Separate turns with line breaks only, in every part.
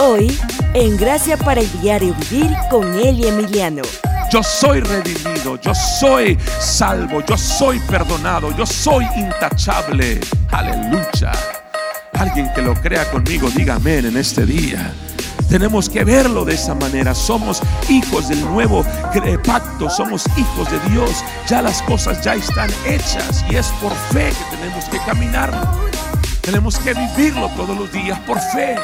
Hoy, en Gracia para el Diario Vivir con Eli Emiliano.
Yo soy redimido, yo soy salvo, yo soy perdonado, yo soy intachable. Aleluya. Alguien que lo crea conmigo, diga en este día. Tenemos que verlo de esa manera. Somos hijos del nuevo pacto, somos hijos de Dios. Ya las cosas ya están hechas y es por fe que tenemos que caminar. Tenemos que vivirlo todos los días por fe.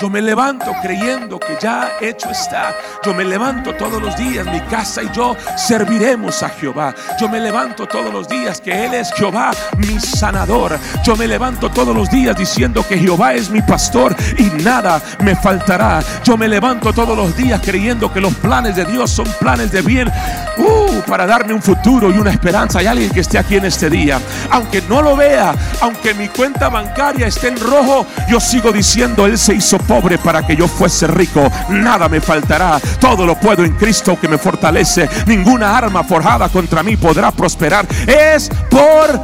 Yo me levanto creyendo que ya hecho está. Yo me levanto todos los días, mi casa y yo serviremos a Jehová. Yo me levanto todos los días que Él es Jehová, mi sanador. Yo me levanto todos los días diciendo que Jehová es mi pastor y nada me faltará. Yo me levanto todos los días creyendo que los planes de Dios son planes de bien. Uh, para darme un futuro y una esperanza. Hay alguien que esté aquí en este día. Aunque no lo vea, aunque mi cuenta bancaria esté en rojo, yo sigo diciendo, Él se hizo pobre para que yo fuese rico. Nada me faltará. Todo lo puedo en Cristo que me fortalece. Ninguna arma forjada contra mí podrá prosperar. Es por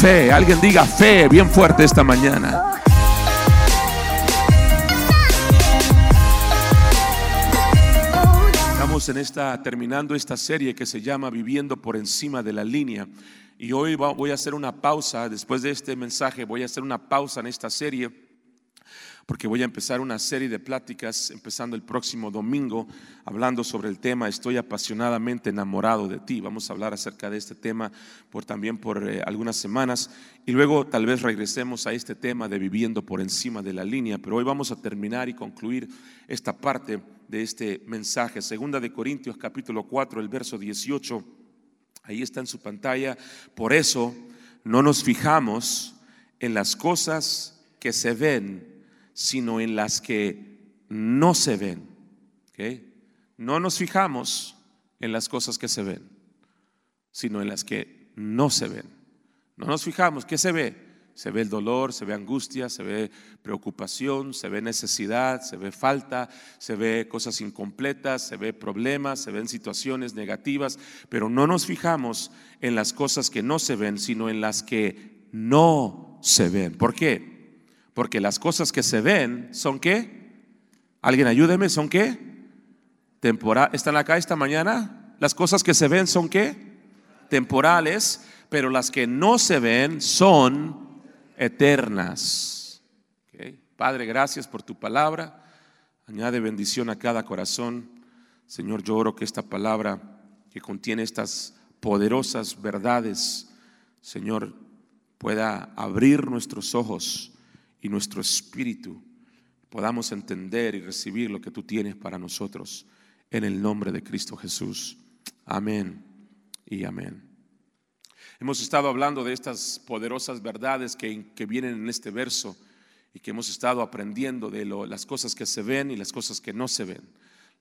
fe. Alguien diga fe bien fuerte esta mañana. Estamos en esta terminando esta serie que se llama Viviendo por encima de la línea. Y hoy voy a hacer una pausa, después de este mensaje voy a hacer una pausa en esta serie porque voy a empezar una serie de pláticas empezando el próximo domingo hablando sobre el tema Estoy apasionadamente enamorado de ti. Vamos a hablar acerca de este tema por también por eh, algunas semanas y luego tal vez regresemos a este tema de viviendo por encima de la línea, pero hoy vamos a terminar y concluir esta parte de este mensaje. Segunda de Corintios capítulo 4, el verso 18. Ahí está en su pantalla. Por eso no nos fijamos en las cosas que se ven sino en las que no se ven. No nos fijamos en las cosas que se ven, sino en las que no se ven. No nos fijamos, ¿qué se ve? Se ve el dolor, se ve angustia, se ve preocupación, se ve necesidad, se ve falta, se ve cosas incompletas, se ve problemas, se ven situaciones negativas, pero no nos fijamos en las cosas que no se ven, sino en las que no se ven. ¿Por qué? Porque las cosas que se ven son qué? Alguien ayúdeme, ¿son qué? Temporal. ¿Están acá esta mañana? Las cosas que se ven son qué? Temporales, pero las que no se ven son eternas. Padre, gracias por tu palabra. Añade bendición a cada corazón. Señor, yo oro que esta palabra que contiene estas poderosas verdades, Señor, pueda abrir nuestros ojos nuestro espíritu podamos entender y recibir lo que tú tienes para nosotros en el nombre de Cristo Jesús. Amén y amén. Hemos estado hablando de estas poderosas verdades que, que vienen en este verso y que hemos estado aprendiendo de las cosas que se ven y las cosas que no se ven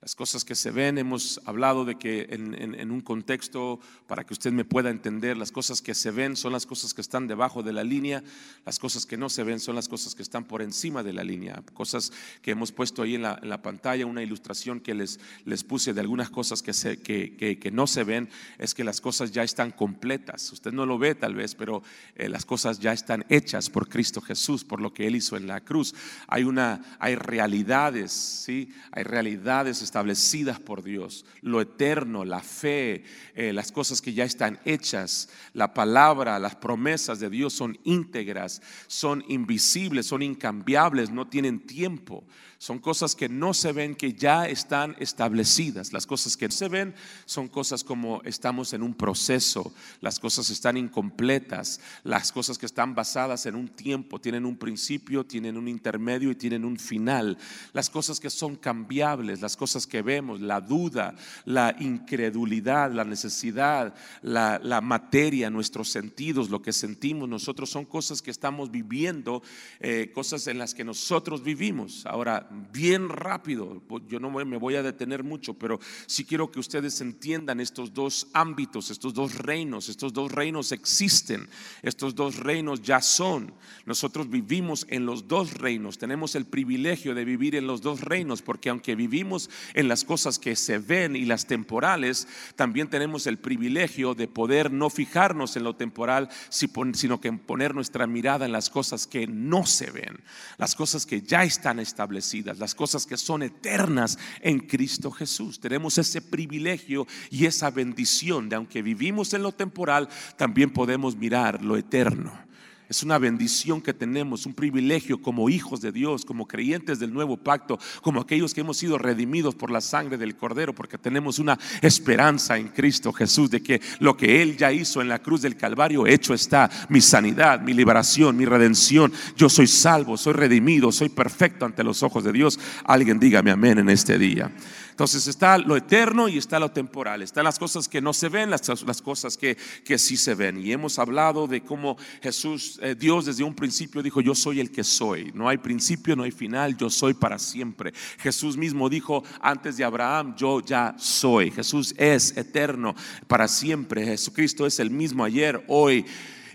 las cosas que se ven. Hemos hablado de que en, un contexto, para que usted me pueda entender, las cosas que se ven son las cosas que están debajo de la línea, las cosas que no se ven son las cosas que están por encima de la línea. Cosas que hemos puesto ahí en la, pantalla, una ilustración que les, les puse de algunas cosas que, se, que, que, no se ven, es que las cosas ya están completas. Usted no lo ve tal vez, pero eh, las cosas ya están hechas por Cristo Jesús, por lo que Él hizo en la cruz. Hay, una, hay realidades, ¿sí? Hay realidades establecidas por Dios, lo eterno, la fe, eh, las cosas que ya están hechas, la palabra, las promesas de Dios son íntegras, son invisibles, son incambiables, no tienen tiempo. Son cosas que no se ven, que ya están establecidas. Las cosas que se ven son cosas como estamos en un proceso, las cosas están incompletas, las cosas que están basadas en un tiempo, tienen un principio, tienen un intermedio y tienen un final. Las cosas que son cambiables, las cosas que vemos, la duda, la incredulidad, la necesidad, la, materia, nuestros sentidos, lo que sentimos nosotros, son cosas que estamos viviendo, eh, cosas en las que nosotros vivimos. Ahora, bien rápido. Yo no me voy a detener mucho, pero sí quiero que ustedes entiendan estos dos ámbitos, estos dos reinos. Estos dos reinos existen, estos dos reinos ya son. Nosotros vivimos en los dos reinos, tenemos el privilegio de vivir en los dos reinos, porque aunque vivimos en las cosas que se ven y las temporales, también tenemos el privilegio de poder no fijarnos en lo temporal, sino que poner nuestra mirada en las cosas que no se ven, las cosas que ya están establecidas, las cosas que son eternas en Cristo Jesús. Tenemos ese privilegio y esa bendición de aunque vivimos en lo temporal, también podemos mirar lo eterno. Es una bendición que tenemos, un privilegio como hijos de Dios, como creyentes del nuevo pacto, como aquellos que hemos sido redimidos por la sangre del Cordero, porque tenemos una esperanza en Cristo Jesús de que lo que Él ya hizo en la cruz del Calvario, hecho está, mi sanidad, mi liberación, mi redención. Yo soy salvo, soy redimido, soy perfecto ante los ojos de Dios. Alguien dígame amén en este día. Entonces está lo eterno y está lo temporal. Están las cosas que no se ven, las, cosas que, que, sí se ven. Y hemos hablado de cómo Jesús, eh, Dios desde un principio dijo, yo soy el que soy. No hay principio, no hay final, yo soy para siempre. Jesús mismo dijo antes de Abraham, yo ya soy. Jesús es eterno para siempre. Jesucristo es el mismo ayer, hoy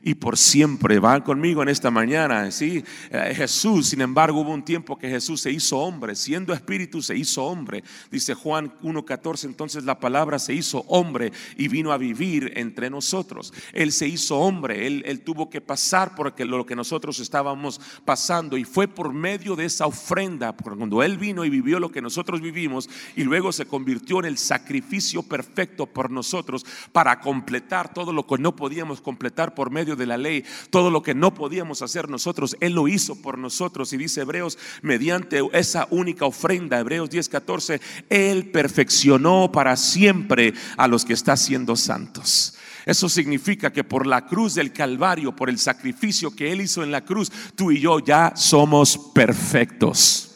y por siempre. Van conmigo en esta mañana, ¿sí? Eh, Jesús, sin embargo, hubo un tiempo que Jesús se hizo hombre, siendo espíritu se hizo hombre. Dice Juan 1.14, entonces la palabra se hizo hombre y vino a vivir entre nosotros. Él se hizo hombre, él, él tuvo que pasar por lo que nosotros estábamos pasando y fue por medio de esa ofrenda, cuando Él vino y vivió lo que nosotros vivimos y luego se convirtió en el sacrificio perfecto por nosotros para completar todo lo que no podíamos completar por medio de la ley, todo lo que no podíamos hacer nosotros, Él lo hizo por nosotros. Y dice Hebreos, mediante esa única ofrenda, Hebreos 10:14, Él perfeccionó para siempre a los que está siendo santos. Eso significa que por la cruz del Calvario, por el sacrificio que Él hizo en la cruz, tú y yo ya somos perfectos.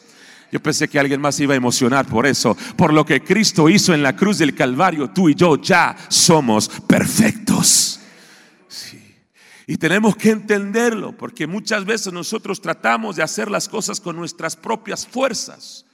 Yo pensé que alguien más iba a emocionar por eso. Por lo que Cristo hizo en la cruz del Calvario, tú y yo ya somos perfectos. Y tenemos que entenderlo, porque muchas veces nosotros tratamos de hacer las cosas con nuestras propias fuerzas.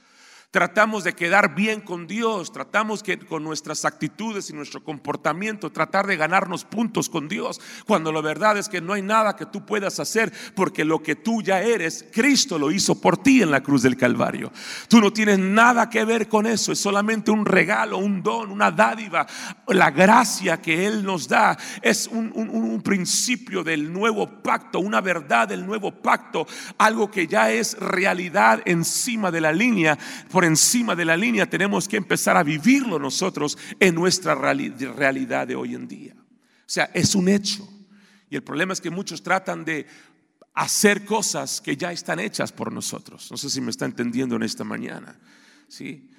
Tratamos de quedar bien con Dios, tratamos que con nuestras actitudes y nuestro comportamiento tratar de ganarnos puntos con Dios, cuando la verdad es que no hay nada que tú puedas hacer, porque lo que tú ya eres, Cristo lo hizo por ti en la cruz del Calvario. Tú no tienes nada que ver con eso, es solamente un regalo, un don, una dádiva, la gracia que Él nos da, es un, principio del nuevo pacto, una verdad del nuevo pacto, algo que ya es realidad encima de la línea. Encima de la línea, tenemos que empezar a vivirlo nosotros en nuestra realidad de hoy en día. O sea, es un hecho. Y el problema es que muchos tratan de hacer cosas que ya están hechas por nosotros. No sé si me está entendiendo en esta mañana. ¿sí?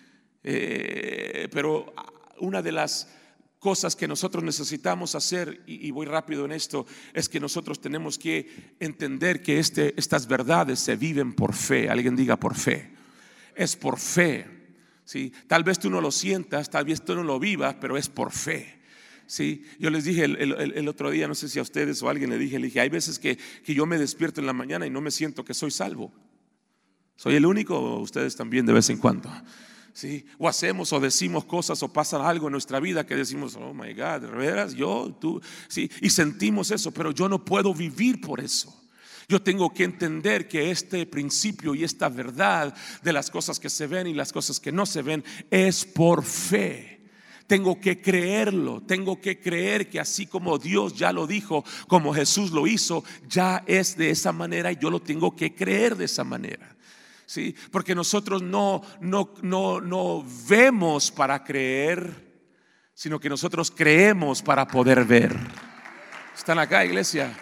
Eh, pero una de las cosas que nosotros necesitamos hacer, y, voy rápido en esto, es que nosotros tenemos que entender que este, estas verdades se viven por fe. Alguien diga por fe es por fe. ¿sí? Tal vez tú no lo sientas, tal vez tú no lo vivas, pero es por fe. ¿sí? Yo les dije el, otro día, no sé si a ustedes o a alguien le dije, le dije, hay veces que, que yo me despierto en la mañana y no me siento que soy salvo. ¿Soy el único ustedes también de vez en cuando? ¿Sí? O hacemos o decimos cosas o pasa algo en nuestra vida que decimos, oh my God, ¿de veras? Yo, tú, sí, y sentimos eso, pero yo no puedo vivir por eso. Yo tengo que entender que este principio y esta verdad de las cosas que se ven y las cosas que no se ven es por fe. Tengo que creerlo, tengo que creer que así como Dios ya lo dijo, como Jesús lo hizo, ya es de esa manera y yo lo tengo que creer de esa manera. ¿Sí? Porque nosotros no, no, no, no vemos para creer, sino que nosotros creemos para poder ver. ¿Están acá, iglesia?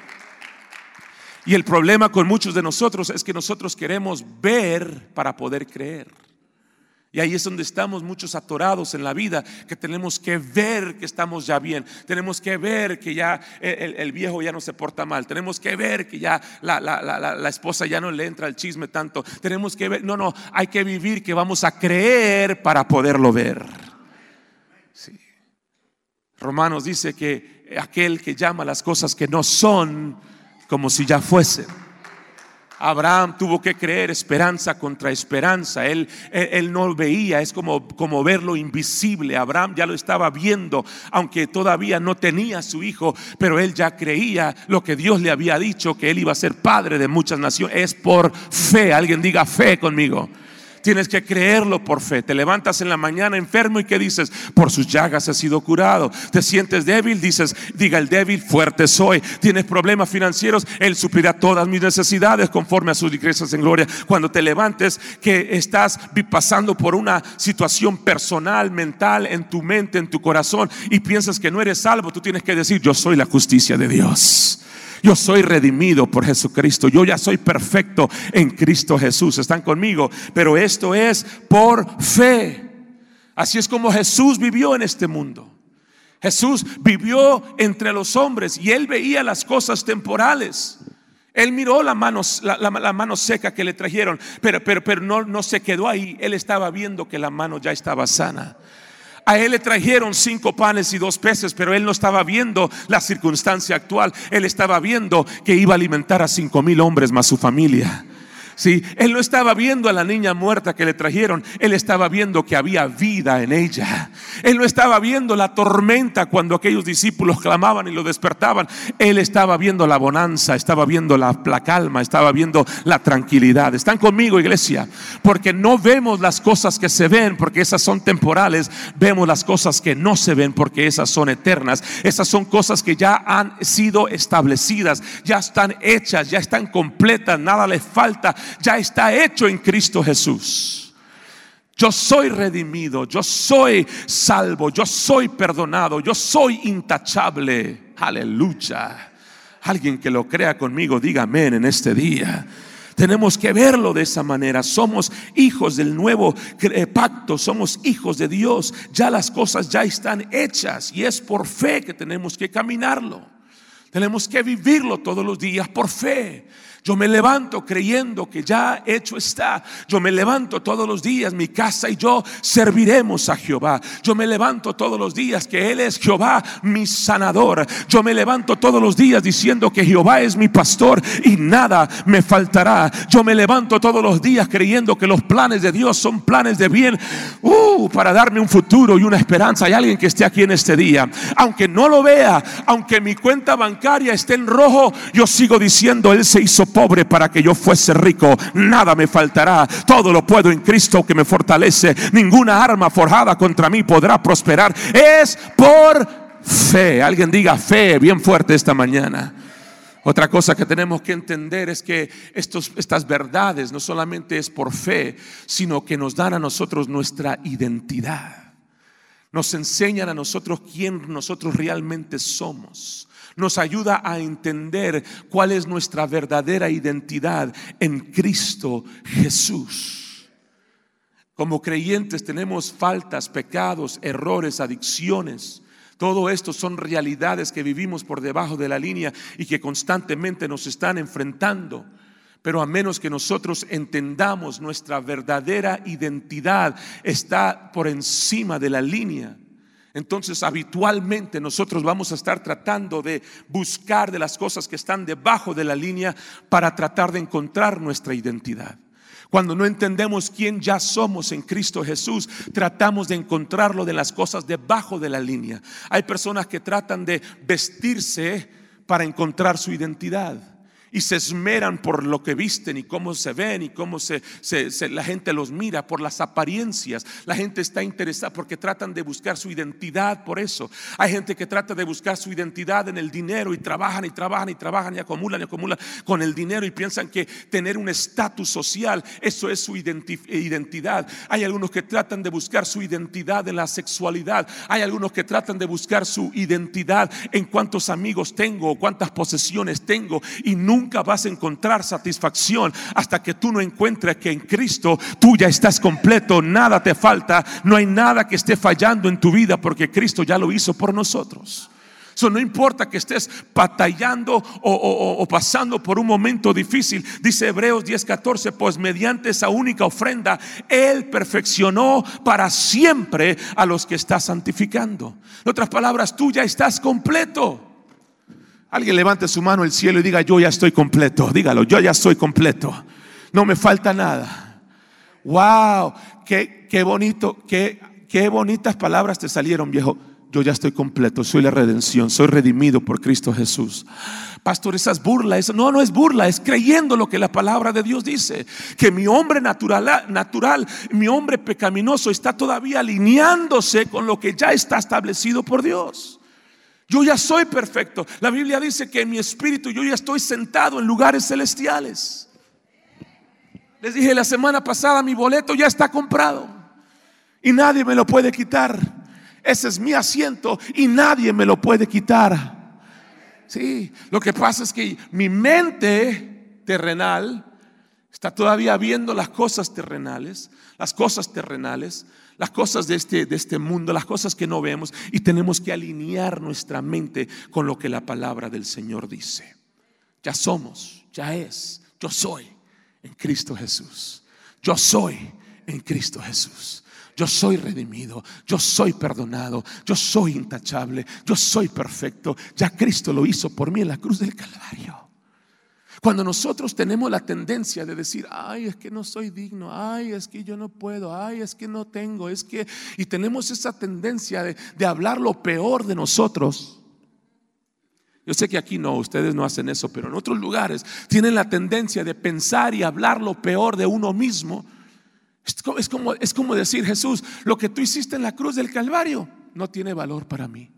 Y el problema con muchos de nosotros es que nosotros queremos ver para poder creer. Y ahí es donde estamos muchos atorados en la vida, que tenemos que ver que estamos ya bien, tenemos que ver que ya el, viejo ya no se porta mal, tenemos que ver que ya la, la, esposa ya no le entra el chisme tanto, tenemos que ver, no, no, hay que vivir que vamos a creer para poderlo ver. Sí. Romanos dice que aquel que llama las cosas que no son, como si ya fuese. Abraham tuvo que creer esperanza contra esperanza. Él, él, no veía, es como, como ver lo invisible. Abraham ya lo estaba viendo, aunque todavía no tenía su hijo, pero él ya creía lo que Dios le había dicho, que él iba a ser padre de muchas naciones. Es por fe, alguien diga fe conmigo. Tienes que creerlo por fe. Te levantas en la mañana enfermo y ¿qué dices? Por sus llagas has sido curado. Te sientes débil, dices, diga el débil, fuerte soy. Tienes problemas financieros, Él suplirá todas mis necesidades conforme a sus riquezas en gloria. Cuando te levantes que estás pasando por una situación personal, mental, en tu mente, en tu corazón y piensas que no eres salvo, tú tienes que decir, yo soy la justicia de Dios. Yo soy redimido por Jesucristo. Yo ya soy perfecto en Cristo Jesús. Están conmigo. Pero esto es por fe. Así es como Jesús vivió en este mundo. Jesús vivió entre los hombres y él veía las cosas temporales. Él miró la mano, la, mano seca que le trajeron, pero, pero, pero no se quedó ahí. Él estaba viendo que la mano ya estaba sana. A él le trajeron cinco panes y dos peces, pero él no estaba viendo la circunstancia actual. Él estaba viendo que iba a alimentar a cinco mil hombres más su familia. Sí, él no estaba viendo a la niña muerta que le trajeron, él estaba viendo que había vida en ella. Él no estaba viendo la tormenta cuando aquellos discípulos clamaban y lo despertaban. Él estaba viendo la bonanza, estaba viendo la, la calma, estaba viendo la tranquilidad. Están conmigo, iglesia, porque no vemos las cosas que se ven, porque esas son temporales. Vemos las cosas que no se ven, porque esas son eternas. Esas son cosas que ya han sido establecidas, ya están hechas, ya están completas, nada les falta ya está hecho en Cristo Jesús. Yo soy redimido, yo soy salvo, yo soy perdonado, yo soy intachable. Aleluya. Alguien que lo crea conmigo, diga amén en este día. Tenemos que verlo de esa manera. Somos hijos del nuevo eh, pacto, somos hijos de Dios. Ya las cosas ya están hechas y es por fe que tenemos que caminarlo. Tenemos que vivirlo todos los días por fe. Yo me levanto creyendo que ya hecho está. Yo me levanto todos los días, mi casa y yo serviremos a Jehová. Yo me levanto todos los días que Él es Jehová, mi sanador. Yo me levanto todos los días diciendo que Jehová es mi pastor y nada me faltará. Yo me levanto todos los días creyendo que los planes de Dios son planes de bien uh, para darme un futuro y una esperanza. Hay alguien que esté aquí en este día. Aunque no lo vea, aunque mi cuenta bancaria esté en rojo, yo sigo diciendo, Él se hizo pobre para que yo fuese rico. Nada me faltará. Todo lo puedo en Cristo que me fortalece. Ninguna arma forjada contra mí podrá prosperar. Es por fe. Alguien diga fe bien fuerte esta mañana. Otra cosa que tenemos que entender es que estos, estas verdades no solamente es por fe, sino que nos dan a nosotros nuestra identidad. Nos enseñan a nosotros quién nosotros realmente somos nos ayuda a entender cuál es nuestra verdadera identidad en Cristo Jesús. Como creyentes tenemos faltas, pecados, errores, adicciones. Todo esto son realidades que vivimos por debajo de la línea y que constantemente nos están enfrentando. Pero a menos que nosotros entendamos nuestra verdadera identidad está por encima de la línea, entonces habitualmente nosotros vamos a estar tratando de buscar de las cosas que están debajo de la línea para tratar de encontrar nuestra identidad. Cuando no entendemos quién ya somos en Cristo Jesús, tratamos de encontrarlo de las cosas debajo de la línea. Hay personas que tratan de vestirse para encontrar su identidad y se esmeran por lo que visten y cómo se ven y cómo se, la gente los mira, por las apariencias. La gente está interesada porque tratan de buscar su identidad por eso. Hay gente que trata de buscar su identidad en el dinero y trabajan y trabajan y trabajan y acumulan y acumulan con el dinero y piensan que tener un estatus social, eso es su identidad. Hay algunos que tratan de buscar su identidad en la sexualidad. Hay algunos que tratan de buscar su identidad en cuántos amigos tengo, cuántas posesiones tengo y nunca nunca vas a encontrar satisfacción hasta que tú no encuentres que en Cristo tú ya estás completo, nada te falta, no hay nada que esté fallando en tu vida porque Cristo ya lo hizo por nosotros. Eso no importa que estés batallando o, o, pasando por un momento difícil. Dice Hebreos 10:14, pues mediante esa única ofrenda, Él perfeccionó para siempre a los que está santificando. En otras palabras, tú ya estás completo. Alguien levante su mano al cielo y diga, yo ya estoy completo. Dígalo, yo ya estoy completo. No me falta nada. Wow, qué, qué bonito, qué, qué bonitas palabras te salieron, viejo. yo ya estoy completo, soy la redención, soy redimido por Cristo Jesús. Pastor, esa es burla, eso no, no es burla, es creyendo lo que la palabra de Dios dice, que mi hombre natural, natural, mi hombre pecaminoso está todavía alineándose con lo que ya está establecido por Dios. Yo ya soy perfecto. La Biblia dice que en mi espíritu yo ya estoy sentado en lugares celestiales. Les dije la semana pasada, mi boleto ya está comprado y nadie me lo puede quitar. Ese es mi asiento y nadie me lo puede quitar. Sí, lo que pasa es que mi mente terrenal está todavía viendo las cosas terrenales, las cosas terrenales, las cosas de este, de este mundo, las cosas que no vemos y tenemos que alinear nuestra mente con lo que la palabra del Señor dice. Ya somos, ya es, yo soy en Cristo Jesús. Yo soy en Cristo Jesús. Yo soy redimido, yo soy perdonado, yo soy intachable, yo soy perfecto. Ya Cristo lo hizo por mí en la cruz del Calvario. Cuando nosotros tenemos la tendencia de decir, ay, es que no soy digno, ay, es que yo no puedo, ay, es que no tengo, es que, y tenemos esa tendencia de, de hablar lo peor de nosotros. Yo sé que aquí no, ustedes no hacen eso, pero en otros lugares tienen la tendencia de pensar y hablar lo peor de uno mismo es como, es como, decir, Jesús, lo que tú hiciste en la cruz del Calvario no tiene valor para mí.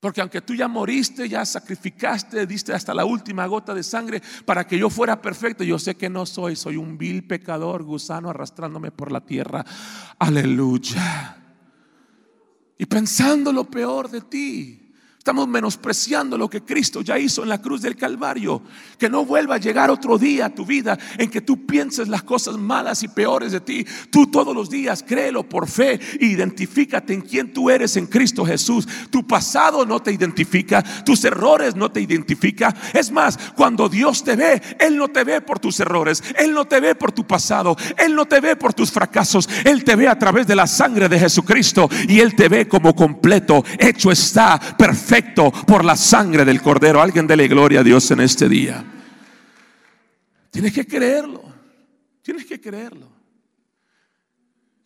Porque aunque tú ya moriste, ya sacrificaste, diste hasta la última gota de sangre para que yo fuera perfecto, yo sé que no soy, soy un vil pecador, gusano arrastrándome por la tierra. Aleluya. Y pensando lo peor de ti. Estamos menospreciando lo que Cristo ya hizo en la cruz del Calvario. Que no vuelva a llegar otro día a tu vida en que tú pienses las cosas malas y peores de ti. Tú todos los días créelo por fe e identifícate en quién tú eres en Cristo Jesús. Tu pasado no te identifica, tus errores no te identifica. Es más, cuando Dios te ve, Él no te ve por tus errores, Él no te ve por tu pasado, Él no te ve por tus fracasos, Él te ve a través de la sangre de Jesucristo y Él te ve como completo, hecho está, perfecto por la sangre del Cordero. Alguien dele gloria a Dios en este día. Tienes que creerlo. Tienes que creerlo.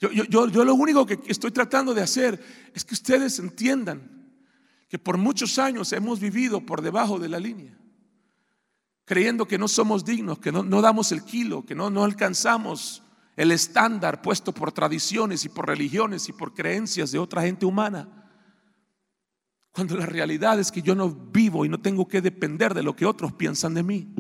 Yo, yo, yo, lo único que estoy tratando de hacer es que ustedes entiendan que por muchos años hemos vivido por debajo de la línea, creyendo que no somos dignos, que no, no damos el kilo, que no, no alcanzamos el estándar puesto por tradiciones y por religiones y por creencias de otra gente humana. Cuando la realidad es que yo no vivo y no tengo que depender de lo que otros piensan de mí.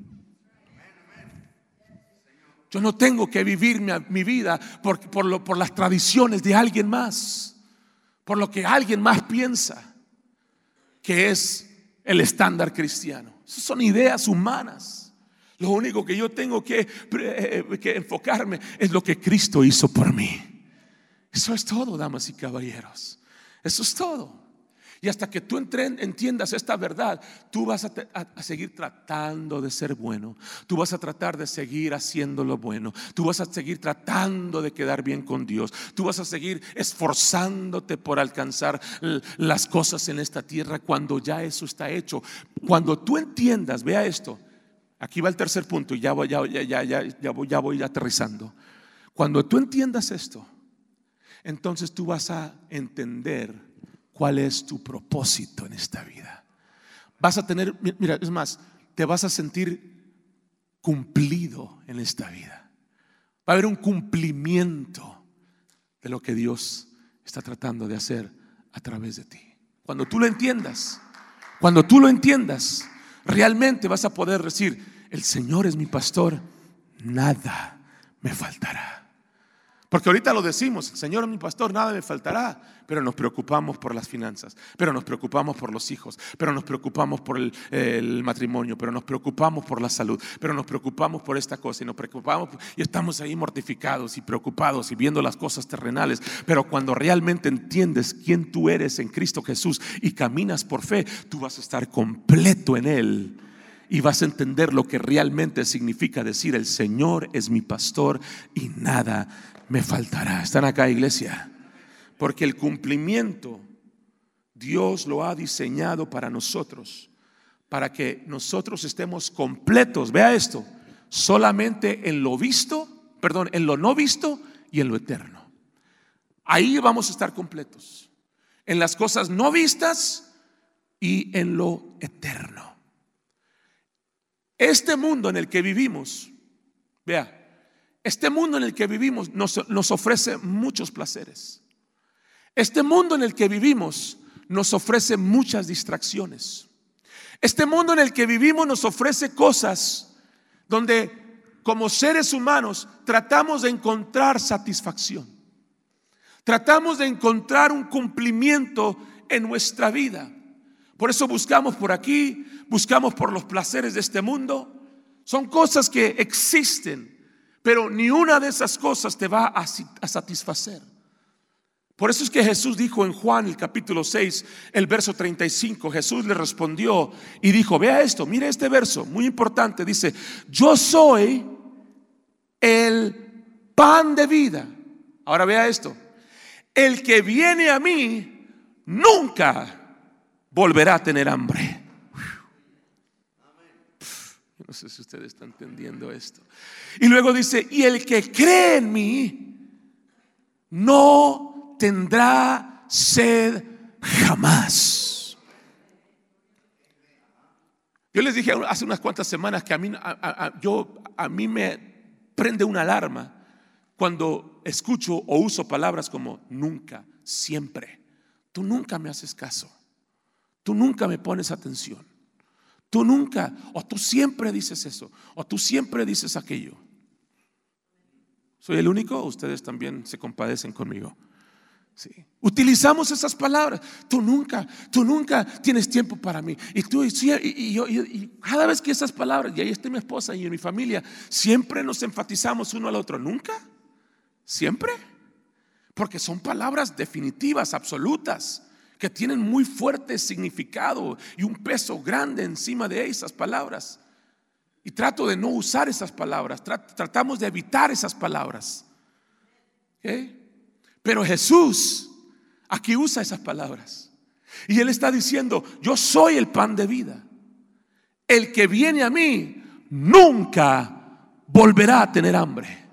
Yo no tengo que vivir mi, vida por, por las tradiciones de alguien más, por lo que alguien más piensa que es el estándar cristiano. Esas son ideas humanas. Lo único que yo tengo que, eh, que enfocarme es lo que Cristo hizo por mí. Eso es todo, damas y caballeros. Eso es todo. Y hasta que tú entiendas esta verdad, tú vas a, seguir tratando de ser bueno. Tú vas a tratar de seguir haciendo lo bueno. Tú vas a seguir tratando de quedar bien con Dios. Tú vas a seguir esforzándote por alcanzar las cosas en esta tierra cuando ya eso está hecho. Cuando tú entiendas, vea esto. Aquí va el tercer punto y ya voy, ya, ya, ya, ya, voy, ya voy aterrizando. Cuando tú entiendas esto, entonces tú vas a entender cuál es tu propósito en esta vida. Vas a tener, mira, es más, te vas a sentir cumplido en esta vida. Va a haber un cumplimiento de lo que Dios está tratando de hacer a través de ti. Cuando tú lo entiendas, cuando tú lo entiendas, realmente vas a poder decir, el Señor es mi pastor, nada me faltará. Porque ahorita lo decimos, Señor mi pastor, nada me faltará, pero nos preocupamos por las finanzas, pero nos preocupamos por los hijos, pero nos preocupamos por el, matrimonio, pero nos preocupamos por la salud, pero nos preocupamos por esta cosa y nos preocupamos y estamos ahí mortificados y preocupados y viendo las cosas terrenales. Pero cuando realmente entiendes quién tú eres en Cristo Jesús y caminas por fe, tú vas a estar completo en Él y vas a entender lo que realmente significa decir el Señor es mi pastor y nada me faltará. ¿Están acá, iglesia? Porque el cumplimiento Dios lo ha diseñado para nosotros, para que nosotros estemos completos. Vea esto, solamente en lo visto, perdón, en lo no visto y en lo eterno. Ahí vamos a estar completos. en las cosas no vistas y en lo eterno. Este mundo en el que vivimos, vea, este mundo en el que vivimos nos, ofrece muchos placeres. Este mundo en el que vivimos nos ofrece muchas distracciones. Este mundo en el que vivimos nos ofrece cosas donde como seres humanos tratamos de encontrar satisfacción. Tratamos de encontrar un cumplimiento en nuestra vida. Por eso buscamos por aquí, buscamos por los placeres de este mundo. Son cosas que existen, pero ni una de esas cosas te va a, satisfacer. Por eso es que Jesús dijo en Juan el capítulo 6, el verso 35, Jesús le respondió y dijo, vea esto, mire este verso, muy importante, dice, yo soy el pan de vida. Ahora vea esto, el que viene a mí nunca volverá a tener hambre. No sé si ustedes están entendiendo esto. Y luego dice, y el que cree en mí no tendrá sed jamás. Yo les dije hace unas cuantas semanas que a mí, yo, a mí me prende una alarma cuando escucho o uso palabras como nunca, siempre. Tú nunca me haces caso. Tú nunca me pones atención. Tú nunca, o tú siempre dices eso, o tú siempre dices aquello. ¿Soy el único? Ustedes también se compadecen conmigo. Sí. Utilizamos esas palabras. Tú nunca, tú nunca tienes tiempo para mí. Y tú, y, yo, y cada vez que esas palabras, y ahí está mi esposa y mi familia, siempre nos enfatizamos uno al otro. ¿Nunca? ¿Siempre? Porque son palabras definitivas, absolutas que tienen muy fuerte significado y un peso grande encima de esas palabras. Y trato de no usar esas palabras, tratamos de evitar esas palabras. Pero Jesús aquí usa esas palabras. Y Él está diciendo, yo soy el pan de vida. El que viene a mí nunca volverá a tener hambre.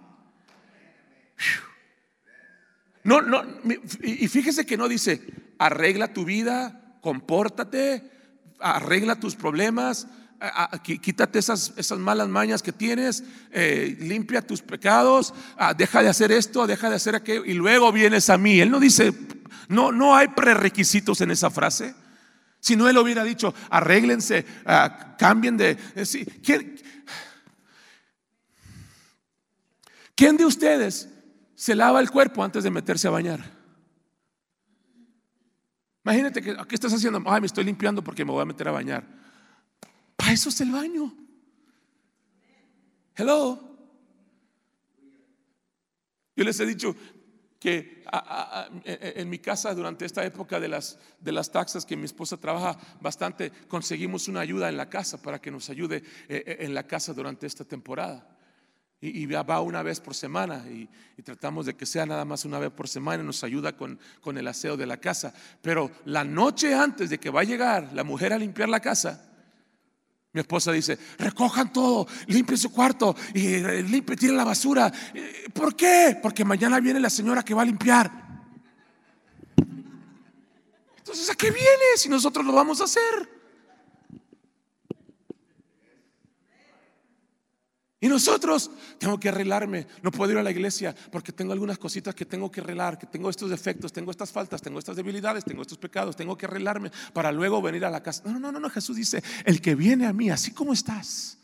No, no, y fíjese que no dice, arregla tu vida, compórtate, arregla tus problemas, quítate esas, esas malas mañas que tienes, eh, limpia tus pecados, ah, deja de hacer esto, deja de hacer aquello, y luego vienes a mí. Él no dice, no, no hay prerequisitos en esa frase. Si no, él hubiera dicho, arréglense, ah, cambien de... Eh, ¿quién, ¿Quién de ustedes se lava el cuerpo antes de meterse a bañar. Imagínate que ¿qué estás haciendo? Ay, me estoy limpiando porque me voy a meter a bañar. Para eso es el baño. Hello. Yo les he dicho que en mi casa durante esta época de las, de las taxas que mi esposa trabaja bastante, conseguimos una ayuda en la casa para que nos ayude eh, eh, en la casa durante esta temporada. Y, va una vez por semana y, tratamos de que sea nada más una vez por semana y nos ayuda con, el aseo de la casa. Pero la noche antes de que va a llegar la mujer a limpiar la casa, mi esposa dice, recojan todo, limpien su cuarto y eh, limpien, tiren la basura. Eh, ¿Por qué? Porque mañana viene la señora que va a limpiar. Entonces, ¿a qué viene si nosotros lo vamos a hacer? Y nosotros, tengo que arreglarme, no puedo ir a la iglesia porque tengo algunas cositas que tengo que arreglar, que tengo estos defectos, tengo estas faltas, tengo estas debilidades, tengo estos pecados, tengo que arreglarme para luego venir a la casa. No, no, no, no, Jesús dice, el que viene a mí, así como estás,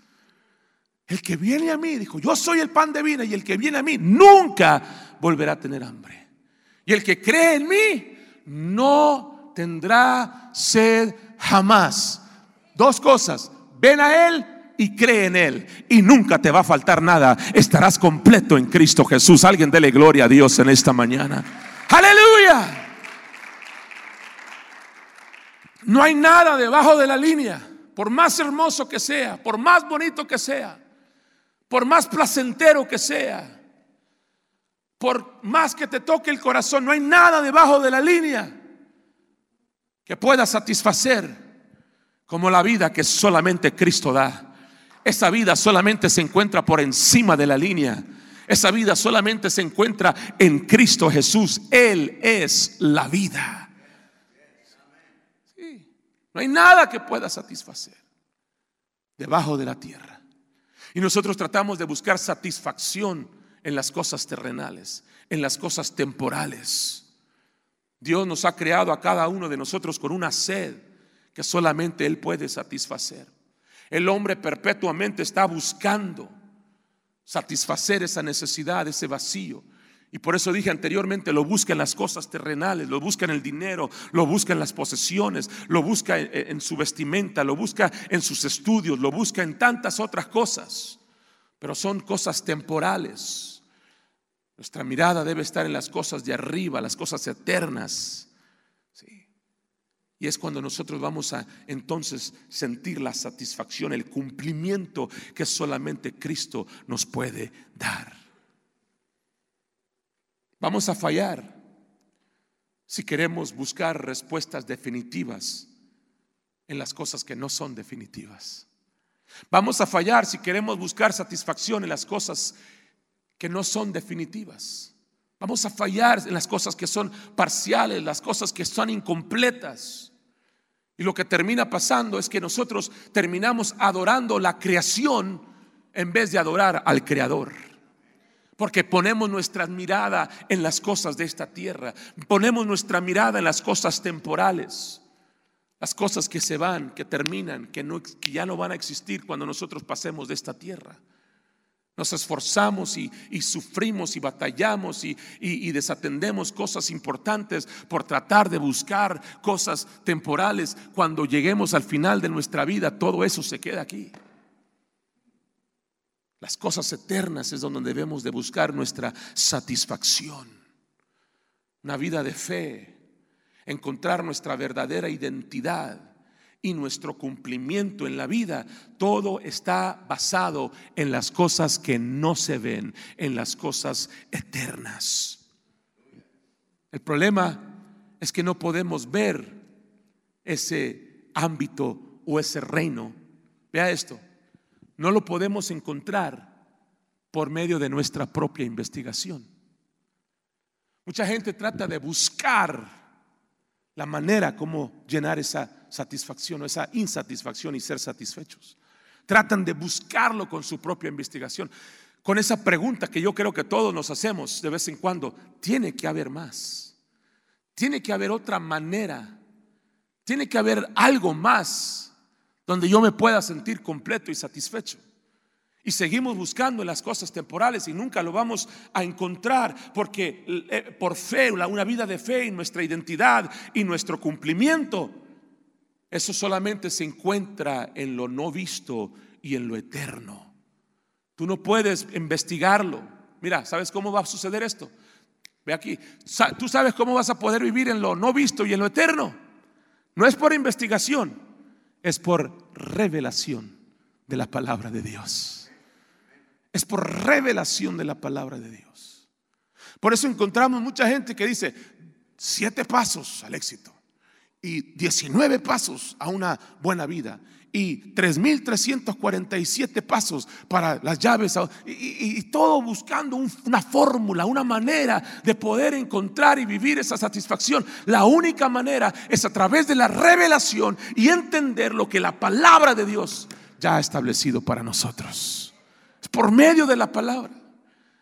el que viene a mí, dijo, yo soy el pan de vida y el que viene a mí nunca volverá a tener hambre. Y el que cree en mí no tendrá sed jamás. Dos cosas, ven a Él y cree en Él y nunca te va a faltar nada. Estarás completo en Cristo Jesús. Alguien dele gloria a Dios en esta mañana. Aleluya. No hay nada debajo de la línea, por más hermoso que sea, por más bonito que sea, por más placentero que sea, por más que te toque el corazón, no hay nada debajo de la línea que pueda satisfacer como la vida que solamente Cristo da. Esa vida solamente se encuentra por encima de la línea. Esa vida solamente se encuentra en Cristo Jesús. Él es la vida. No hay nada que pueda satisfacer debajo de la tierra. Y nosotros tratamos de buscar satisfacción en las cosas terrenales, en las cosas temporales. Dios nos ha creado a cada uno de nosotros con una sed que solamente Él puede satisfacer. El hombre perpetuamente está buscando satisfacer esa necesidad, ese vacío. Y por eso dije anteriormente, lo busca en las cosas terrenales, lo busca en el dinero, lo busca en las posesiones, lo busca en, su vestimenta, lo busca en sus estudios, lo busca en tantas otras cosas. Pero son cosas temporales. Nuestra mirada debe estar en las cosas de arriba, las cosas eternas. Y es cuando nosotros vamos a entonces sentir la satisfacción, el cumplimiento que solamente Cristo nos puede dar. Vamos a fallar si queremos buscar respuestas definitivas en las cosas que no son definitivas. Vamos a fallar si queremos buscar satisfacción en las cosas que no son definitivas. Vamos a fallar en las cosas que son parciales, las cosas que son incompletas. Y lo que termina pasando es que nosotros terminamos adorando la creación en vez de adorar al Creador. Porque ponemos nuestra mirada en las cosas de esta tierra, ponemos nuestra mirada en las cosas temporales, las cosas que se van, que terminan, que, no, ya no van a existir cuando nosotros pasemos de esta tierra. Nos esforzamos y, sufrimos y batallamos y, y, desatendemos cosas importantes por tratar de buscar cosas temporales. Cuando lleguemos al final de nuestra vida, todo eso se queda aquí. Las cosas eternas es donde debemos de buscar nuestra satisfacción. Una vida de fe, encontrar nuestra verdadera identidad y nuestro cumplimiento en la vida, todo está basado en las cosas que no se ven, en las cosas eternas. El problema es que no podemos ver ese ámbito o ese reino. Vea esto, no lo podemos encontrar por medio de nuestra propia investigación. Mucha gente trata de buscar la manera como llenar esa satisfacción o esa insatisfacción y ser satisfechos. Tratan de buscarlo con su propia investigación, con esa pregunta que yo creo que todos nos hacemos de vez en cuando, tiene que haber más, tiene que haber otra manera, tiene que haber algo más donde yo me pueda sentir completo y satisfecho. Y seguimos buscando en las cosas temporales y nunca lo vamos a encontrar porque eh, por fe, una vida de fe en nuestra identidad y nuestro cumplimiento, eso solamente se encuentra en lo no visto y en lo eterno. Tú no puedes investigarlo. Mira, ¿sabes cómo va a suceder esto? Ve aquí. Tú sabes cómo vas a poder vivir en lo no visto y en lo eterno. No es por investigación, es por revelación de la palabra de Dios es por revelación de la palabra de Dios. Por eso encontramos mucha gente que dice siete pasos al éxito y 19 pasos a una buena vida y 3.347 pasos para las llaves y, todo buscando una fórmula, una manera de poder encontrar y vivir esa satisfacción. La única manera es a través de la revelación y entender lo que la palabra de Dios ya ha establecido para nosotros por medio de la palabra.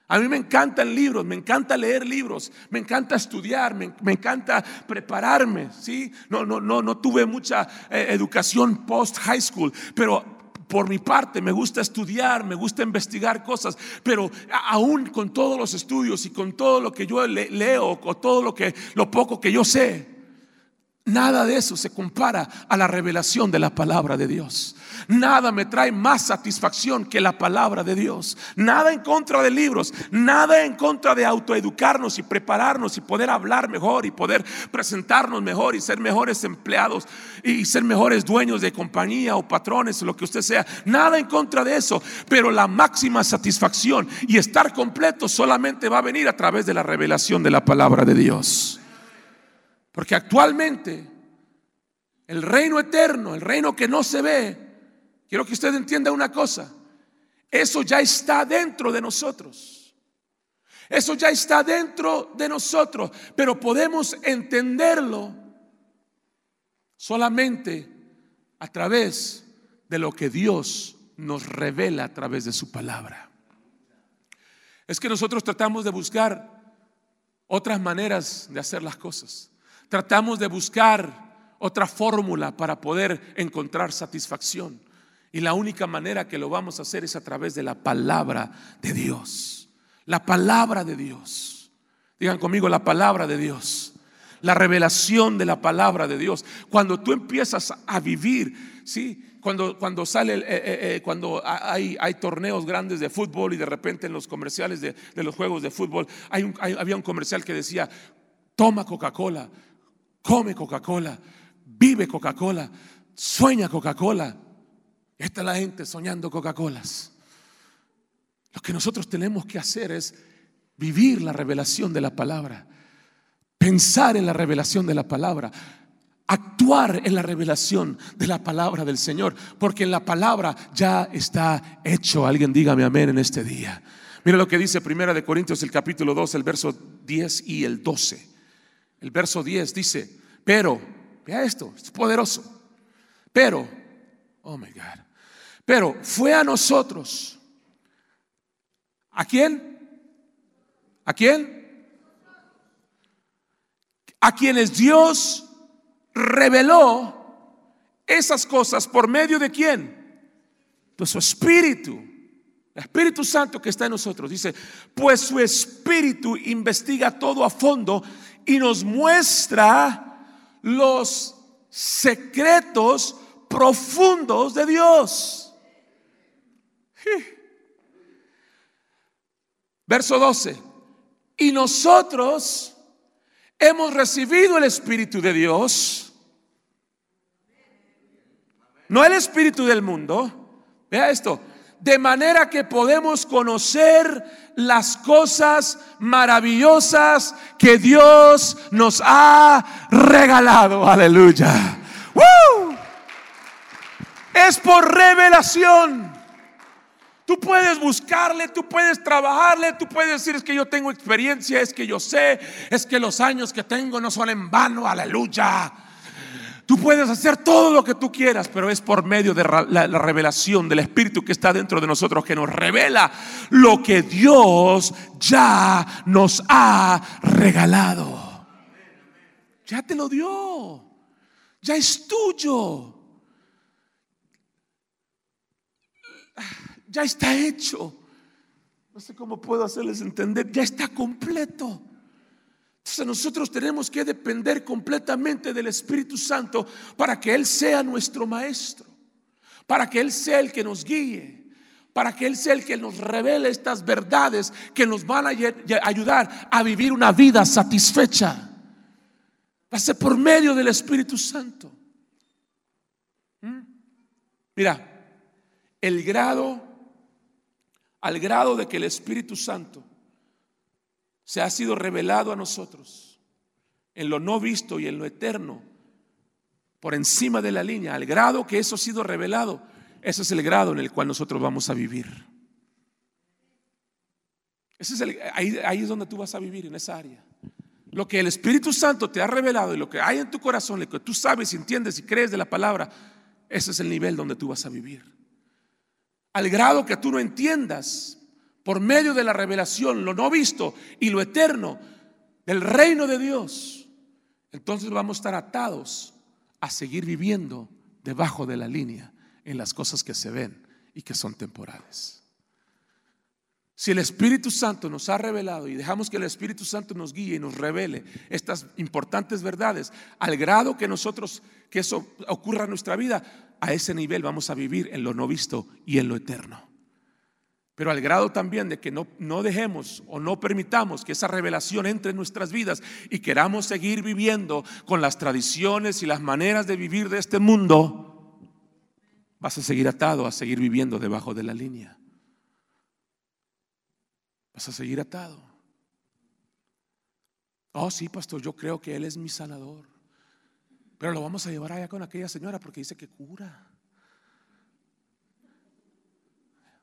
A mí me encantan libros, me encanta leer libros, me encanta estudiar, me, encanta prepararme, ¿sí? No, no, no, no tuve mucha eh, educación post high school, pero por mi parte me gusta estudiar, me gusta investigar cosas, pero aún con todos los estudios y con todo lo que yo leo, con todo lo que lo poco que yo sé, Nada de eso se compara a la revelación de la palabra de Dios. Nada me trae más satisfacción que la palabra de Dios. Nada en contra de libros, nada en contra de autoeducarnos y prepararnos y poder hablar mejor y poder presentarnos mejor y ser mejores empleados y ser mejores dueños de compañía o patrones o lo que usted sea. Nada en contra de eso, pero la máxima satisfacción y estar completo solamente va a venir a través de la revelación de la palabra de Dios. Porque actualmente el reino eterno, el reino que no se ve, quiero que usted entienda una cosa, eso ya está dentro de nosotros. Eso ya está dentro de nosotros, pero podemos entenderlo solamente a través de lo que Dios nos revela a través de su palabra. Es que nosotros tratamos de buscar otras maneras de hacer las cosas. Tratamos de buscar otra fórmula para poder encontrar satisfacción. Y la única manera que lo vamos a hacer es a través de la palabra de Dios. La palabra de Dios. Digan conmigo la palabra de Dios. La revelación de la palabra de Dios. Cuando tú empiezas a vivir, ¿sí? cuando, cuando sale, eh, eh, eh, cuando hay, hay, torneos grandes de fútbol y de repente en los comerciales de, los juegos de fútbol, hay había un comercial que decía, toma Coca-Cola, come Coca-Cola, vive Coca-Cola, sueña Coca-Cola. Esta es la gente soñando Coca-Colas. Lo que nosotros tenemos que hacer es vivir la revelación de la palabra, pensar en la revelación de la palabra actuar en la revelación de la palabra del Señor, porque en la palabra ya está hecho. Alguien dígame amén en este día. Mira lo que dice Primera de Corintios el capítulo 2, el verso 10 y el 12. El verso 10 dice, pero, vea esto, es poderoso. Pero, oh my God. Pero fue a nosotros. ¿A quién? ¿A quién? A quienes Dios reveló esas cosas por medio de quién? De su espíritu. El Espíritu Santo que está en nosotros. Dice, pues su espíritu investiga todo a fondo y nos muestra los secretos profundos de Dios. Verso 12. Y nosotros hemos recibido el Espíritu de Dios no el espíritu del mundo. Vea esto. De manera que podemos conocer las cosas maravillosas que Dios nos ha regalado. Aleluya. Es por revelación. Tú puedes buscarle, tú puedes trabajarle, tú puedes decir es que yo tengo experiencia, es que yo sé, es que los años que tengo no son en vano, aleluya. Tú puedes hacer todo lo que tú quieras, pero es por medio de la, revelación del Espíritu que está dentro de nosotros que nos revela lo que Dios ya nos ha regalado. Ya te lo dio. Ya es tuyo. Ya está hecho. No sé cómo puedo hacerles entender. Ya está completo. Entonces nosotros tenemos que depender completamente del Espíritu Santo para que Él sea nuestro maestro, para que Él sea el que nos guíe, para que Él sea el que nos revele estas verdades que nos van a ayudar a vivir una vida satisfecha. Va a ser por medio del Espíritu Santo. ¿Mm? Mira, el grado, al grado de que el Espíritu Santo se ha sido revelado a nosotros en lo no visto y en lo eterno, por encima de la línea, al grado que eso ha sido revelado, ese es el grado en el cual nosotros vamos a vivir. Ese es ahí, ahí es donde tú vas a vivir, en esa área. Lo que el Espíritu Santo te ha revelado y lo que hay en tu corazón, lo que tú sabes, entiendes y crees de la palabra, ese es el nivel donde tú vas a vivir. Al grado que tú no entiendas por medio de la revelación, lo no visto y lo eterno del reino de Dios, entonces vamos a estar atados a seguir viviendo debajo de la línea en las cosas que se ven y que son temporales. Si el Espíritu Santo nos ha revelado y dejamos que el Espíritu Santo nos guíe y nos revele estas importantes verdades, al grado que nosotros, que eso ocurra en nuestra vida, a ese nivel vamos a vivir en lo no visto y en lo eterno. Pero al grado también de que no, no dejemos o no permitamos que esa revelación entre en nuestras vidas y queramos seguir viviendo con las tradiciones y las maneras de vivir de este mundo, vas a seguir atado a seguir viviendo debajo de la línea. Vas a seguir atado. Oh, sí, pastor, yo creo que Él es mi sanador. Pero lo vamos a llevar allá con aquella señora porque dice que cura.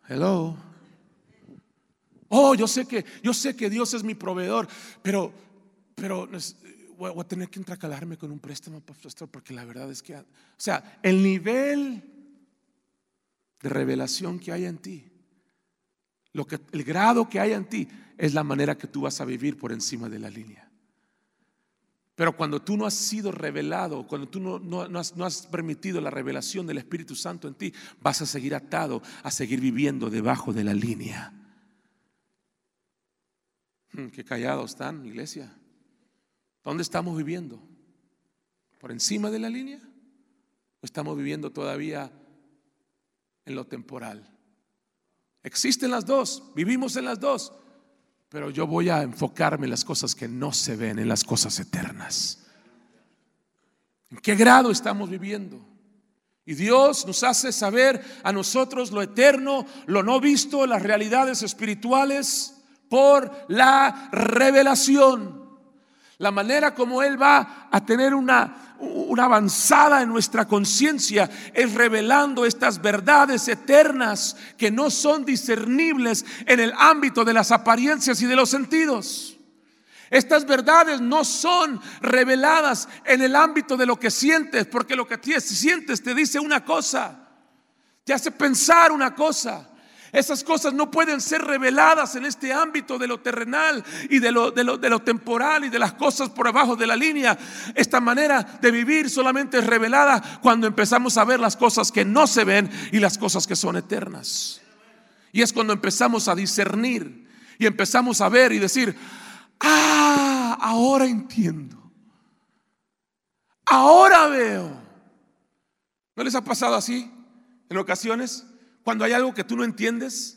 Hello. Oh, yo sé que yo sé que Dios es mi proveedor, pero pero voy a tener que intracalarme con un préstamo, pastor, porque la verdad es que, o sea, el nivel de revelación que hay en ti, lo que, el grado que hay en ti, es la manera que tú vas a vivir por encima de la línea. Pero cuando tú no has sido revelado, cuando tú no, has, no, has, permitido la revelación del Espíritu Santo en ti, vas a seguir atado, a seguir viviendo debajo de la línea. Hmm, qué callados están, iglesia. ¿Dónde estamos viviendo? ¿Por encima de la línea? ¿O estamos viviendo todavía en lo temporal? Existen las dos, vivimos en las dos, pero yo voy a enfocarme en las cosas que no se ven, en las cosas eternas. ¿En qué grado estamos viviendo? Y Dios nos hace saber a nosotros lo eterno, lo no visto, las realidades espirituales por la revelación la manera como Él va a tener una, una avanzada en nuestra conciencia es revelando estas verdades eternas que no son discernibles en el ámbito de las apariencias y de los sentidos. Estas verdades no son reveladas en el ámbito de lo que sientes, porque lo que sientes te dice una cosa, te hace pensar una cosa. Esas cosas no pueden ser reveladas en este ámbito de lo terrenal y de lo, de lo, temporal y de las cosas por abajo de la línea. Esta manera de vivir solamente es revelada cuando empezamos a ver las cosas que no se ven y las cosas que son eternas. Y es cuando empezamos a discernir y empezamos a ver y decir, ah, ahora entiendo. Ahora veo. ¿No les ha pasado así en ocasiones? Cuando hay algo que tú no entiendes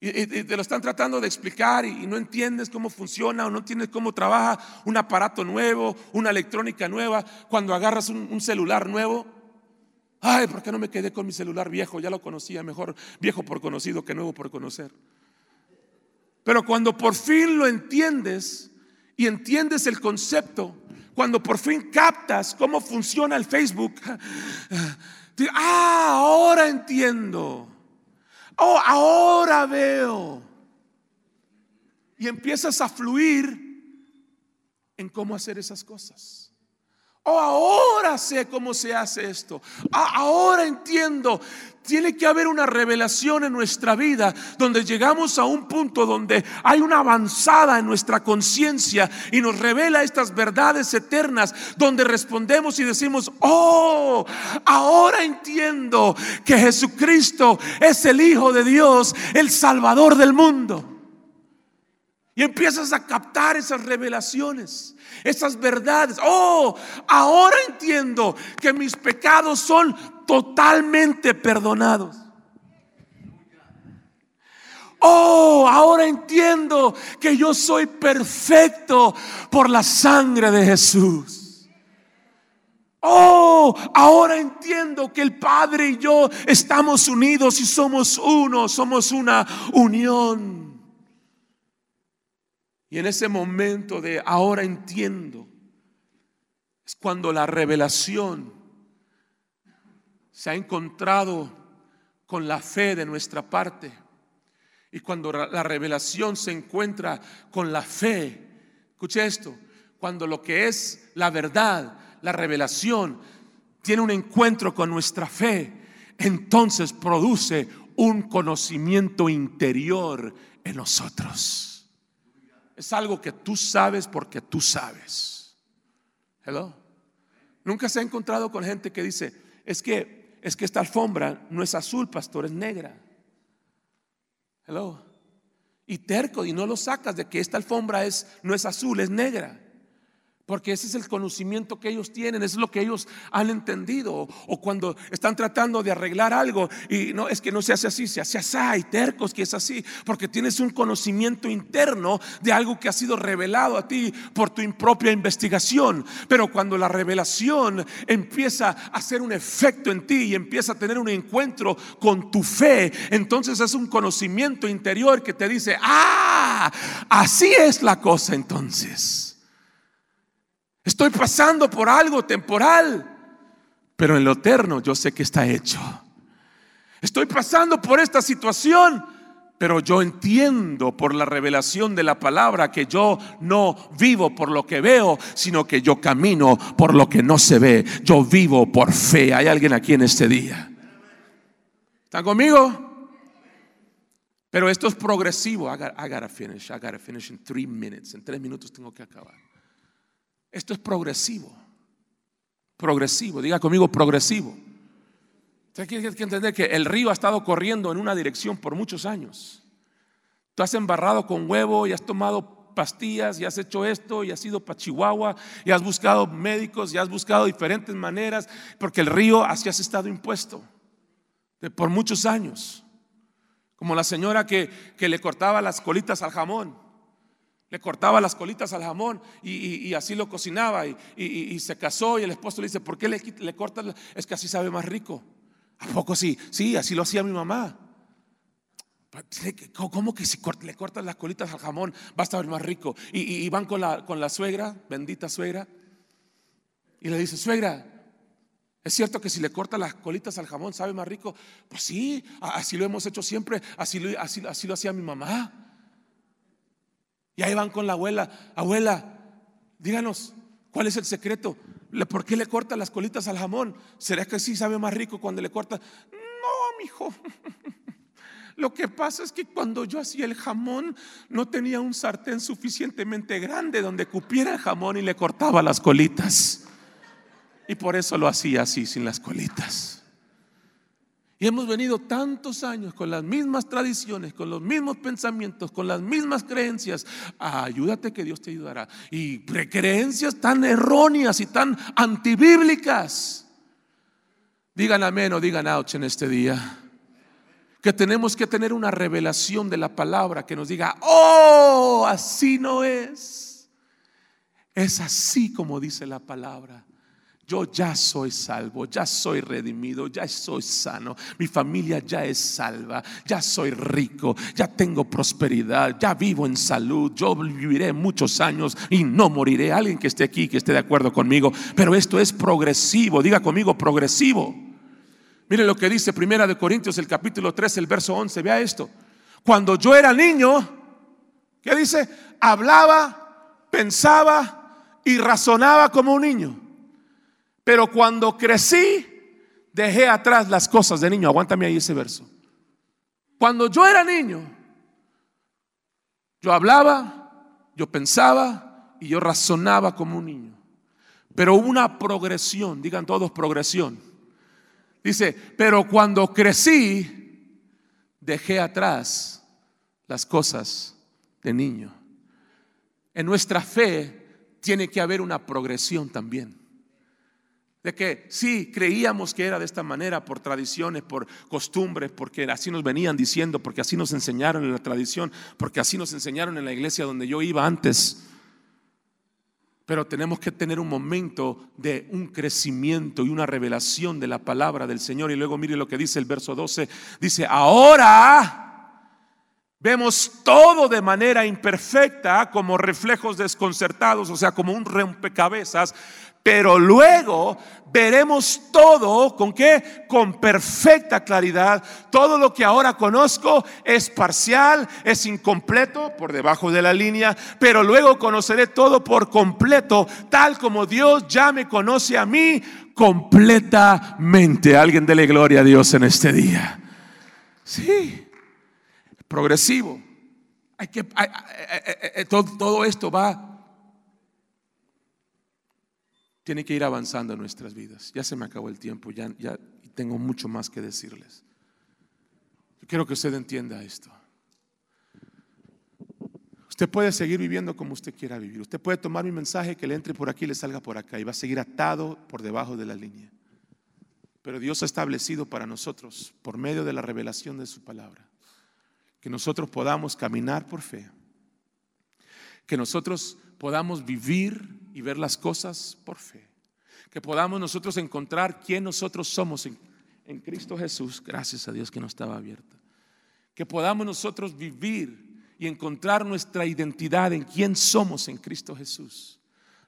y, te lo están tratando de explicar y, no entiendes cómo funciona o no entiendes cómo trabaja un aparato nuevo, una electrónica nueva, cuando agarras un, un celular nuevo. Ay, ¿por qué no me quedé con mi celular viejo? Ya lo conocía, mejor viejo por conocido que nuevo por conocer. Pero cuando por fin lo entiendes y entiendes el concepto, cuando por fin captas cómo funciona el Facebook, Ah, ahora entiendo. Oh, ahora veo. Y empiezas a fluir en cómo hacer esas cosas. Oh, ahora sé cómo se hace esto. Ah, ahora entiendo. Tiene que haber una revelación en nuestra vida donde llegamos a un punto donde hay una avanzada en nuestra conciencia y nos revela estas verdades eternas donde respondemos y decimos, oh, ahora entiendo que Jesucristo es el Hijo de Dios, el Salvador del mundo. Y empiezas a captar esas revelaciones, esas verdades. Oh, ahora entiendo que mis pecados son totalmente perdonados. Oh, ahora entiendo que yo soy perfecto por la sangre de Jesús. Oh, ahora entiendo que el Padre y yo estamos unidos y somos uno, somos una unión. Y en ese momento de ahora entiendo, es cuando la revelación se ha encontrado con la fe de nuestra parte. Y cuando la revelación se encuentra con la fe, escuche esto, cuando lo que es la verdad, la revelación, tiene un encuentro con nuestra fe, entonces produce un conocimiento interior en nosotros. Es algo que tú sabes porque tú sabes. Hello. Nunca se ha encontrado con gente que dice, es que es que esta alfombra no es azul, pastor, es negra. Hello. Y terco y no lo sacas de que esta alfombra es no es azul, es negra. Porque ese es el conocimiento que ellos tienen, es lo que ellos han entendido. O cuando están tratando de arreglar algo y no es que no se hace así, se hace así, hay tercos que es así, porque tienes un conocimiento interno de algo que ha sido revelado a ti por tu propia investigación. Pero cuando la revelación empieza a hacer un efecto en ti y empieza a tener un encuentro con tu fe, entonces es un conocimiento interior que te dice, ah, así es la cosa entonces. Estoy pasando por algo temporal, pero en lo eterno yo sé que está hecho. Estoy pasando por esta situación, pero yo entiendo por la revelación de la palabra que yo no vivo por lo que veo, sino que yo camino por lo que no se ve. Yo vivo por fe. ¿Hay alguien aquí en este día? ¿Están conmigo? Pero esto es progresivo. I, gotta finish. I gotta finish in three minutes. En tres minutos tengo que acabar. Esto es progresivo. Progresivo. Diga conmigo progresivo. Usted tiene que entender que el río ha estado corriendo en una dirección por muchos años. Tú has embarrado con huevo y has tomado pastillas y has hecho esto y has ido para Chihuahua y has buscado médicos y has buscado diferentes maneras porque el río así has estado impuesto por muchos años. Como la señora que, le cortaba las colitas al jamón. Le cortaba las colitas al jamón y, así lo cocinaba y, se casó y el esposo le dice, ¿por qué le, cortas? Es que así sabe más rico. ¿A poco sí? Sí, así lo hacía mi mamá. ¿Cómo que si le cortas las colitas al jamón va a estar más rico? Y, van con la, con la suegra, bendita suegra, y le dice, suegra, ¿es cierto que si le cortas las colitas al jamón sabe más rico? Pues sí, así lo hemos hecho siempre, así así, así lo hacía mi mamá. Y ahí van con la abuela, abuela, díganos, ¿cuál es el secreto? ¿Por qué le corta las colitas al jamón? ¿Será que sí sabe más rico cuando le corta? No, mijo. Lo que pasa es que cuando yo hacía el jamón no tenía un sartén suficientemente grande donde cupiera el jamón y le cortaba las colitas. Y por eso lo hacía así, sin las colitas. Y hemos venido tantos años con las mismas tradiciones, con los mismos pensamientos, con las mismas creencias. ayúdate que Dios te ayudará. Y creencias tan erróneas y tan antibíblicas. Digan amén o digan ouch en este día. Que tenemos que tener una revelación de la palabra que nos diga, oh, así no es. Es así como dice la palabra. Yo ya soy salvo, ya soy redimido, ya soy sano, mi familia ya es salva, ya soy rico, ya tengo prosperidad, ya vivo en salud, yo viviré muchos años y no moriré. Alguien que esté aquí, que esté de acuerdo conmigo, pero esto es progresivo, diga conmigo progresivo. Mire lo que dice Primera de Corintios, el capítulo 3, el verso 11, vea esto. Cuando yo era niño, ¿qué dice? Hablaba, pensaba y razonaba como un niño. Pero cuando crecí, dejé atrás las cosas de niño. Aguántame ahí ese verso. Cuando yo era niño, yo hablaba, yo pensaba y yo razonaba como un niño. Pero una progresión, digan todos progresión. Dice, pero cuando crecí, dejé atrás las cosas de niño. En nuestra fe tiene que haber una progresión también de que sí, creíamos que era de esta manera por tradiciones, por costumbres, porque así nos venían diciendo, porque así nos enseñaron en la tradición, porque así nos enseñaron en la iglesia donde yo iba antes. Pero tenemos que tener un momento de un crecimiento y una revelación de la palabra del Señor. Y luego mire lo que dice el verso 12. Dice, ahora vemos todo de manera imperfecta como reflejos desconcertados, o sea, como un rompecabezas pero luego veremos todo con qué? Con perfecta claridad. Todo lo que ahora conozco es parcial, es incompleto, por debajo de la línea, pero luego conoceré todo por completo, tal como Dios ya me conoce a mí completamente. Alguien dele gloria a Dios en este día. Sí, progresivo. Hay que, todo, todo esto va tiene que ir avanzando en nuestras vidas. Ya se me acabó el tiempo, ya, ya tengo mucho más que decirles. Yo quiero que usted entienda esto. Usted puede seguir viviendo como usted quiera vivir. Usted puede tomar mi mensaje que le entre por aquí y le salga por acá y va a seguir atado por debajo de la línea. Pero Dios ha establecido para nosotros, por medio de la revelación de su palabra, que nosotros podamos caminar por fe, que nosotros podamos vivir y ver las cosas por fe. Que podamos nosotros encontrar quién nosotros somos en, Cristo Jesús. Gracias a Dios que no estaba abierta. Que podamos nosotros vivir y encontrar nuestra identidad en quién somos en Cristo Jesús.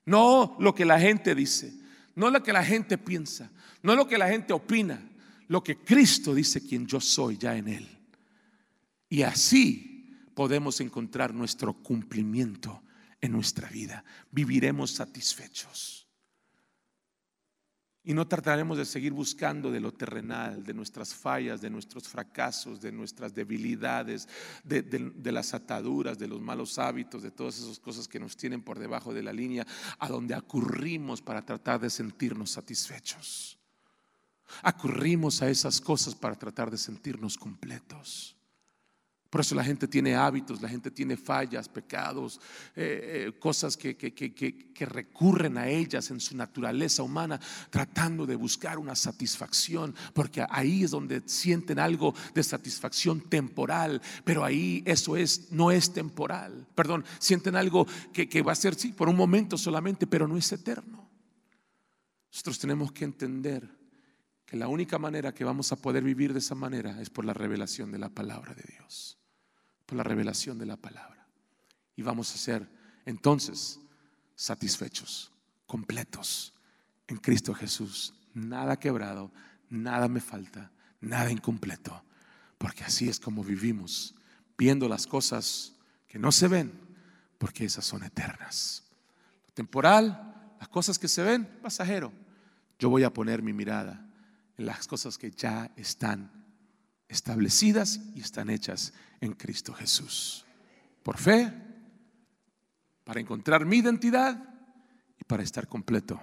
No lo que la gente dice, no lo que la gente piensa, no lo que la gente opina, lo que Cristo dice quién yo soy ya en Él. Y así podemos encontrar nuestro cumplimiento en nuestra vida. Viviremos satisfechos. Y no trataremos de seguir buscando de lo terrenal, de nuestras fallas, de nuestros fracasos, de nuestras debilidades, de, las ataduras, de los malos hábitos, de todas esas cosas que nos tienen por debajo de la línea, a donde acurrimos para tratar de sentirnos satisfechos. Acurrimos a esas cosas para tratar de sentirnos completos. Por eso la gente tiene hábitos, la gente tiene fallas, pecados, eh, eh, cosas que, que, recurren a ellas en su naturaleza humana, tratando de buscar una satisfacción, porque ahí es donde sienten algo de satisfacción temporal, pero ahí eso es, no es temporal. Perdón, sienten algo que, va a ser, sí, por un momento solamente, pero no es eterno. Nosotros tenemos que entender que la única manera que vamos a poder vivir de esa manera es por la revelación de la palabra de Dios por la revelación de la palabra. Y vamos a ser entonces satisfechos, completos en Cristo Jesús. Nada quebrado, nada me falta, nada incompleto. Porque así es como vivimos, viendo las cosas que no se ven, porque esas son eternas. Temporal, las cosas que se ven, pasajero. Yo voy a poner mi mirada en las cosas que ya están establecidas y están hechas en Cristo Jesús. Por fe, para encontrar mi identidad y para estar completo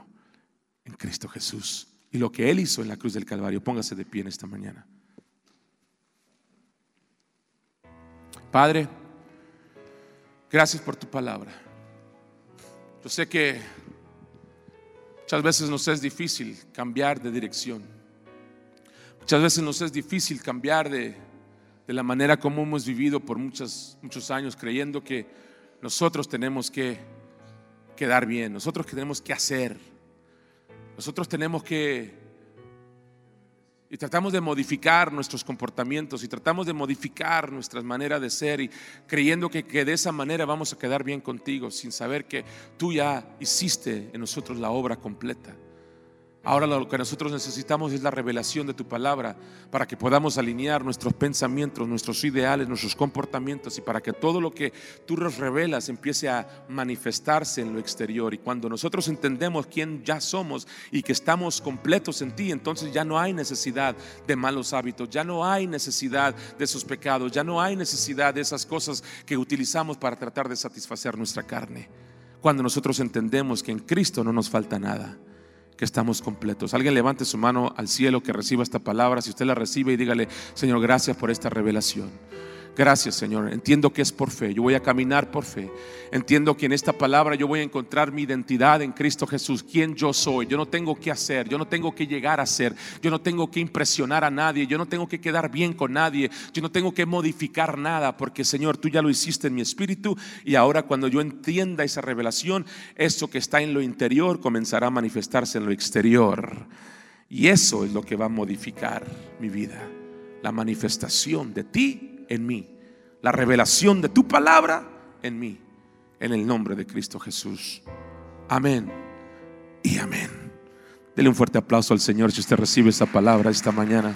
en Cristo Jesús. Y lo que Él hizo en la cruz del Calvario, póngase de pie en esta mañana. Padre, gracias por tu palabra. Yo sé que muchas veces nos es difícil cambiar de dirección. Muchas veces nos es difícil cambiar de, la manera como hemos vivido por muchos, muchos años, creyendo que nosotros tenemos que quedar bien, nosotros tenemos que hacer, nosotros tenemos que... Y tratamos de modificar nuestros comportamientos y tratamos de modificar nuestras maneras de ser y creyendo que, que de esa manera vamos a quedar bien contigo, sin saber que tú ya hiciste en nosotros la obra completa. Ahora lo que nosotros necesitamos es la revelación de tu palabra para que podamos alinear nuestros pensamientos, nuestros ideales, nuestros comportamientos y para que todo lo que tú nos revelas empiece a manifestarse en lo exterior. Y cuando nosotros entendemos quién ya somos y que estamos completos en ti, entonces ya no hay necesidad de malos hábitos, ya no hay necesidad de esos pecados, ya no hay necesidad de esas cosas que utilizamos para tratar de satisfacer nuestra carne. Cuando nosotros entendemos que en Cristo no nos falta nada que estamos completos. Alguien levante su mano al cielo que reciba esta palabra. Si usted la recibe y dígale, Señor, gracias por esta revelación. Gracias, Señor. Entiendo que es por fe. Yo voy a caminar por fe. Entiendo que en esta palabra yo voy a encontrar mi identidad en Cristo Jesús, quién yo soy. Yo no tengo que hacer, yo no tengo que llegar a ser, yo no tengo que impresionar a nadie, yo no tengo que quedar bien con nadie, yo no tengo que modificar nada, porque Señor, tú ya lo hiciste en mi espíritu y ahora cuando yo entienda esa revelación, eso que está en lo interior comenzará a manifestarse en lo exterior. Y eso es lo que va a modificar mi vida, la manifestación de ti en mí. La revelación de tu palabra en mí. En el nombre de Cristo Jesús. Amén y amén. Dele un fuerte aplauso al Señor si usted recibe esa palabra esta mañana.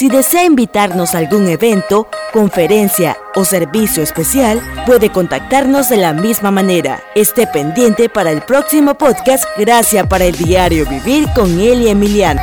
si desea invitarnos a algún evento, conferencia o servicio especial, puede contactarnos de la misma manera. Esté pendiente para el próximo podcast Gracias para el Diario Vivir con Eli Emiliano.